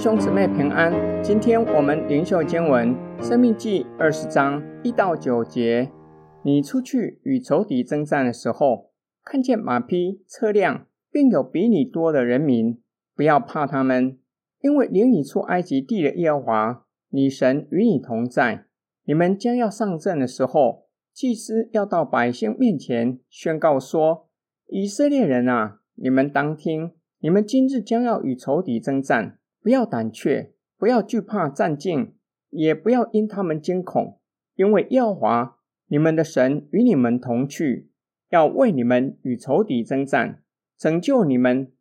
兄姊妹平安，今天我们灵修经文《生命记》二十章一到九节。你出去与仇敌争战的时候，看见马匹、车辆，并有比你多的人民，不要怕他们，因为领你出埃及地的耶和华，你神与你同在。你们将要上阵的时候，祭司要到百姓面前宣告说：“以色列人啊，你们当听，你们今日将要与仇敌争战。”不要胆怯，不要惧怕战兢，也不要因他们惊恐，因为耶和华你们的神与你们同去，要为你们与仇敌争战，拯救你们。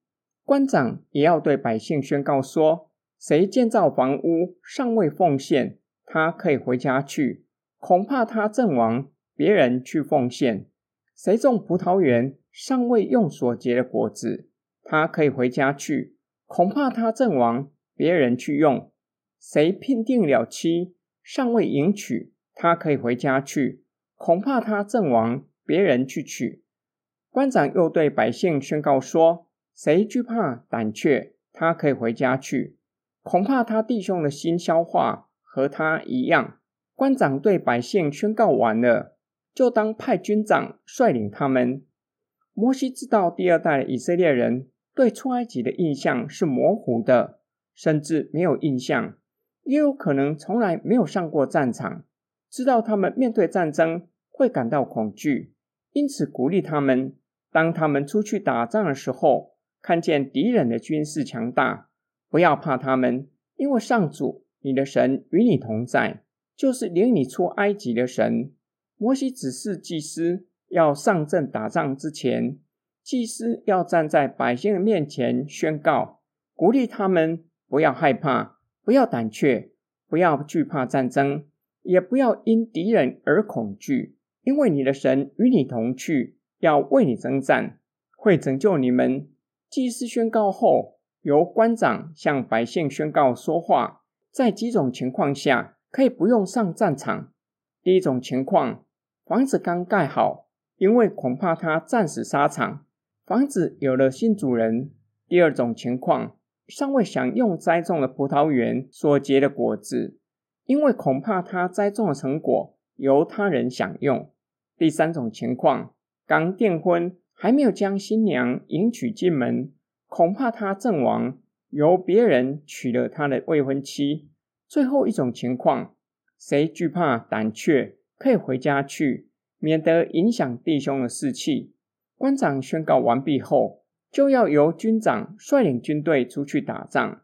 官长也要对百姓宣告说：谁建造房屋尚未奉献，他可以回家去；恐怕他阵亡，别人去奉献。谁种葡萄园尚未用所结的果子，他可以回家去。恐怕他阵亡，别人去用；谁聘定了妻，尚未迎娶，他可以回家去；恐怕他阵亡，别人去娶。官长又对百姓宣告说：谁惧怕胆怯，他可以回家去；恐怕他弟兄的心消化和他一样。官长对百姓宣告完了，就当派军长率领他们。摩西知道第二代以色列人。对出埃及的印象是模糊的，甚至没有印象，也有可能从来没有上过战场，知道他们面对战争会感到恐惧，因此鼓励他们：当他们出去打仗的时候，看见敌人的军事强大，不要怕他们，因为上主你的神与你同在，就是领你出埃及的神。摩西指示祭司要上阵打仗之前。祭司要站在百姓的面前宣告，鼓励他们不要害怕，不要胆怯，不要惧怕战争，也不要因敌人而恐惧，因为你的神与你同去，要为你征战，会拯救你们。祭司宣告后，由官长向百姓宣告说话。在几种情况下可以不用上战场。第一种情况，房子刚盖好，因为恐怕他战死沙场。房子有了新主人。第二种情况，尚未享用栽种的葡萄园所结的果子，因为恐怕他栽种的成果由他人享用。第三种情况，刚订婚，还没有将新娘迎娶进门，恐怕他阵亡，由别人娶了他的未婚妻。最后一种情况，谁惧怕胆怯，可以回家去，免得影响弟兄的士气。官长宣告完毕后，就要由军长率领军队出去打仗。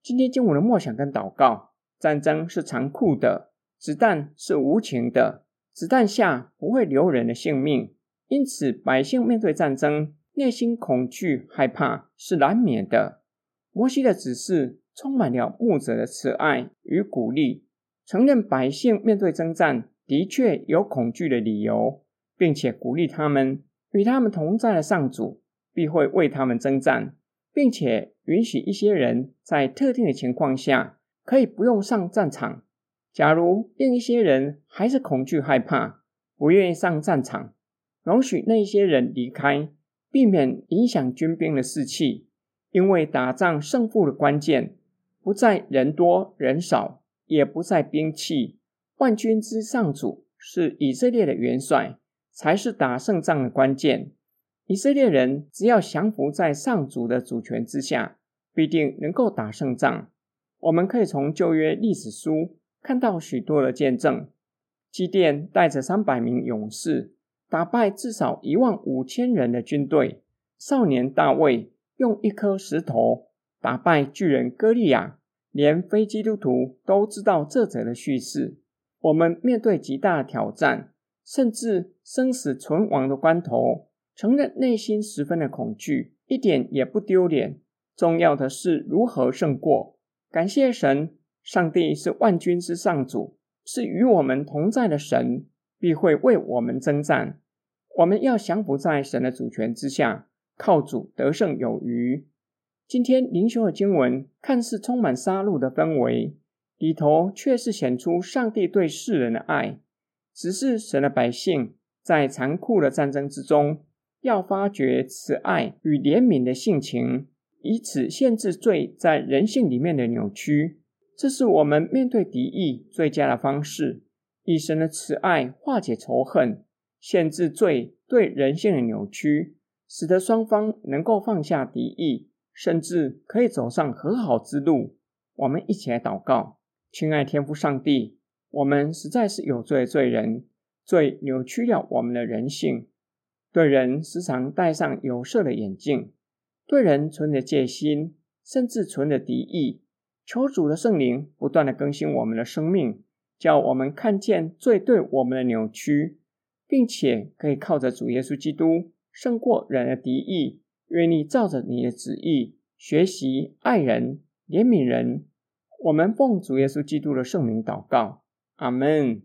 今天经文的默想跟祷告：战争是残酷的，子弹是无情的，子弹下不会留人的性命。因此，百姓面对战争，内心恐惧害怕是难免的。摩西的指示充满了牧者的慈爱与鼓励，承认百姓面对征战的确有恐惧的理由，并且鼓励他们。与他们同在的上主必会为他们征战，并且允许一些人在特定的情况下可以不用上战场。假如另一些人还是恐惧害怕，不愿意上战场，容许那些人离开，避免影响军兵的士气。因为打仗胜负的关键不在人多人少，也不在兵器。万军之上主是以色列的元帅。才是打胜仗的关键。以色列人只要降服在上主的主权之下，必定能够打胜仗。我们可以从旧约历史书看到许多的见证。基甸带着三百名勇士，打败至少一万五千人的军队。少年大卫用一颗石头打败巨人歌利亚。连非基督徒都知道这则的叙事。我们面对极大的挑战。甚至生死存亡的关头，承认内心十分的恐惧，一点也不丢脸。重要的是如何胜过。感谢神，上帝是万军之上主，是与我们同在的神，必会为我们征战。我们要降服在神的主权之下，靠主得胜有余。今天灵修的经文看似充满杀戮的氛围，里头却是显出上帝对世人的爱。只是神的百姓在残酷的战争之中，要发掘慈爱与怜悯的性情，以此限制罪在人性里面的扭曲。这是我们面对敌意最佳的方式，以神的慈爱化解仇恨，限制罪对人性的扭曲，使得双方能够放下敌意，甚至可以走上和好之路。我们一起来祷告，亲爱天父上帝，我们实在是有罪罪人，罪扭曲了我们的人性，对人时常戴上有色的眼镜，对人存着戒心，甚至存着敌意。求主的圣灵不断地更新我们的生命，叫我们看见罪对我们的扭曲，并且可以靠着主耶稣基督胜过人的敌意，愿意照着你的旨意学习爱人、怜悯人。我们奉主耶稣基督的圣名祷告，阿门。